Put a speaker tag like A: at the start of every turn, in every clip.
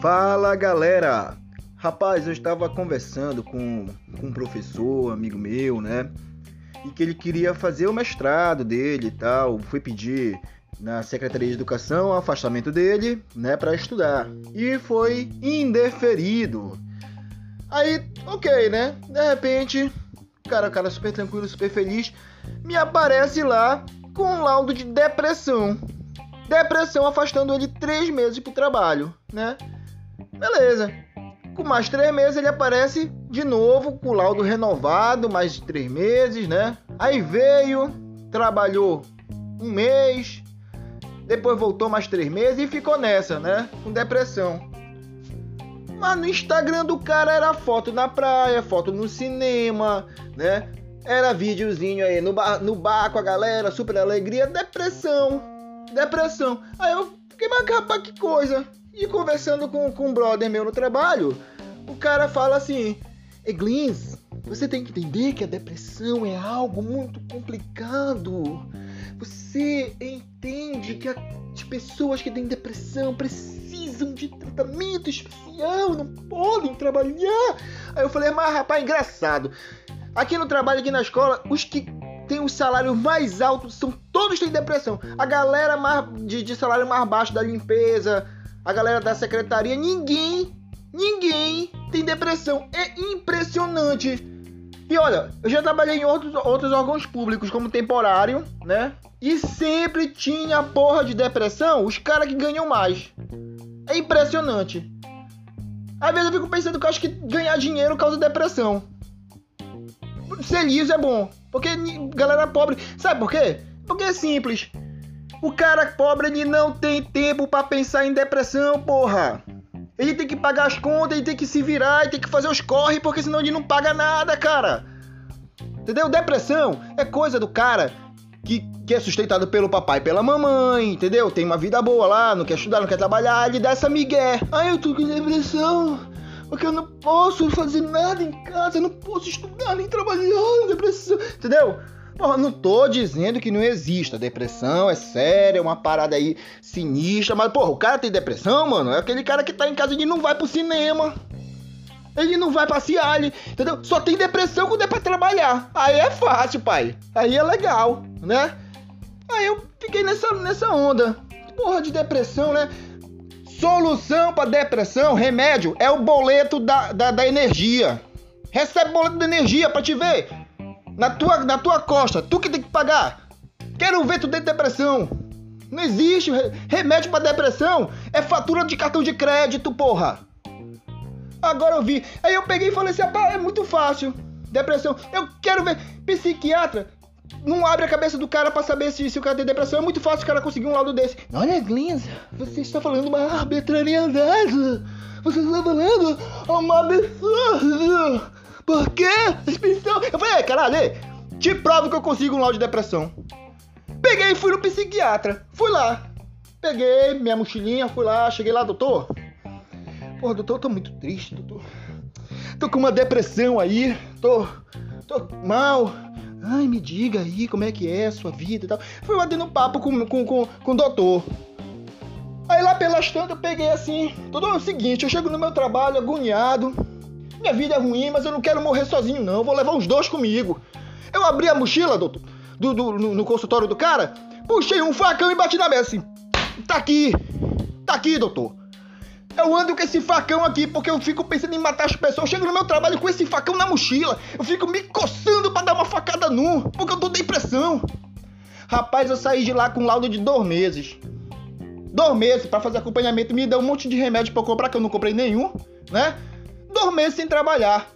A: Fala galera! Rapaz, eu estava conversando com, com um professor, amigo meu, né? E que ele queria fazer o mestrado dele e tal. Fui pedir na Secretaria de Educação o afastamento dele, né, para estudar. E foi indeferido. Aí, ok, né? De repente, cara, cara super tranquilo, super feliz, me aparece lá com um laudo de depressão. Depressão afastando ele três meses pro trabalho, né? Beleza. Com mais três meses ele aparece de novo com o laudo renovado, mais três meses, né? Aí veio, trabalhou um mês, depois voltou mais três meses e ficou nessa, né? Com depressão. Mas no Instagram do cara era foto na praia, foto no cinema, né? Era videozinho aí no bar, no bar com a galera, super alegria, depressão. Depressão. Aí eu fiquei, mas rapaz, que coisa. E conversando com, com um brother meu no trabalho, o cara fala assim: Eglins, você tem que entender que a depressão é algo muito complicado. Você entende que as pessoas que têm depressão precisam de tratamento especial, não podem trabalhar. Aí eu falei, mas rapaz, engraçado. Aqui no trabalho, aqui na escola, os que têm o salário mais alto são todos têm depressão. A galera mais, de, de salário mais baixo da limpeza, a galera da secretaria, ninguém, ninguém tem depressão. É impressionante. E olha, eu já trabalhei em outros, outros órgãos públicos como temporário, né? E sempre tinha porra de depressão os caras que ganham mais. É impressionante. Às vezes eu fico pensando que eu acho que ganhar dinheiro causa depressão. Ser liso é bom. Porque galera pobre. Sabe por quê? Porque é simples. O cara pobre ele não tem tempo para pensar em depressão, porra. Ele tem que pagar as contas, ele tem que se virar, ele tem que fazer os corre, porque senão ele não paga nada, cara. Entendeu? Depressão é coisa do cara que, que é sustentado pelo papai e pela mamãe, entendeu? Tem uma vida boa lá, não quer estudar, não quer trabalhar, ele dá essa migué. Ai, eu tô com depressão, porque eu não posso fazer nada em casa, eu não posso estudar nem trabalhar, depressão, entendeu? Porra, não tô dizendo que não exista. Depressão é séria, é uma parada aí sinistra. Mas, porra, o cara tem depressão, mano. É aquele cara que tá em casa e não vai pro cinema. Ele não vai passear, ele, entendeu? Só tem depressão quando é pra trabalhar. Aí é fácil, pai. Aí é legal, né? Aí eu fiquei nessa, nessa onda. Porra de depressão, né? Solução pra depressão, remédio, é o boleto da, da, da energia. Recebe boleto da energia pra te ver na tua, na tua costa, tu que tem que pagar. Quero ver tu ter depressão. Não existe remédio para depressão. É fatura de cartão de crédito, porra. Agora eu vi. Aí eu peguei e falei assim: é muito fácil. Depressão. Eu quero ver. Psiquiatra. Não abre a cabeça do cara para saber se, se o cara tem depressão. É muito fácil o cara conseguir um laudo desse. Olha, Glinza, você está falando uma arbitrariedade. Você está falando uma absurdo. Por quê? Eu falei, caralho, te provo que eu consigo um laudo de depressão. Peguei e fui no psiquiatra. Fui lá. Peguei minha mochilinha, fui lá, cheguei lá, doutor. Pô, doutor, eu tô muito triste, doutor. Tô com uma depressão aí, tô, tô mal. Ai, me diga aí como é que é a sua vida e tal. Fui batendo papo com, com, com, com o doutor. Aí lá pelas tantas eu peguei assim, tudo é o seguinte, eu chego no meu trabalho agoniado, minha vida é ruim, mas eu não quero morrer sozinho, não. Vou levar os dois comigo. Eu abri a mochila, doutor, do, do, no, no consultório do cara, puxei um facão e bati na mesa assim. Tá aqui. Tá aqui, doutor. Eu ando com esse facão aqui porque eu fico pensando em matar as pessoas. Eu chego no meu trabalho com esse facão na mochila. Eu fico me coçando para dar uma facada nu, porque eu tô depressão. Rapaz, eu saí de lá com laudo de dois meses. Dois meses para fazer acompanhamento. Me deu um monte de remédio para comprar que eu não comprei nenhum, né? Dois meses sem trabalhar.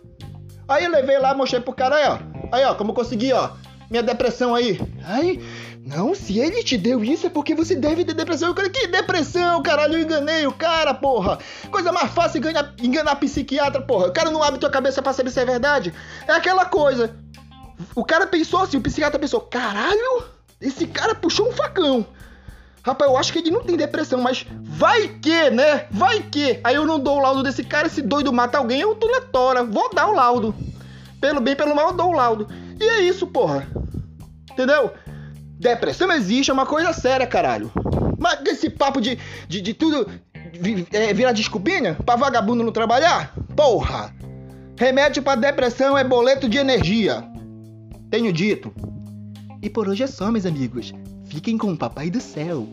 A: Aí eu levei lá, mostrei pro cara aí, ó. Aí, ó, como eu consegui, ó. Minha depressão aí. Ai, não, se ele te deu isso é porque você deve ter depressão. Eu falei, que depressão, caralho, eu enganei o cara, porra. Coisa mais fácil enganar, enganar psiquiatra, porra. O cara não abre tua cabeça pra saber se é verdade. É aquela coisa. O cara pensou assim, o psiquiatra pensou, caralho, esse cara puxou um facão. Rapaz, eu acho que ele não tem depressão, mas vai que, né? Vai que. Aí eu não dou o laudo desse cara, esse doido mata alguém, eu tô na tora. Vou dar o laudo. Pelo bem, pelo mal, eu dou o laudo. E é isso, porra. Entendeu? Depressão existe, é uma coisa séria, caralho. Mas esse papo de, de, de tudo é, virar desculpinha pra vagabundo não trabalhar? Porra! Remédio pra depressão é boleto de energia. Tenho dito.
B: E por hoje é só, meus amigos. Fiquem com o Papai do Céu.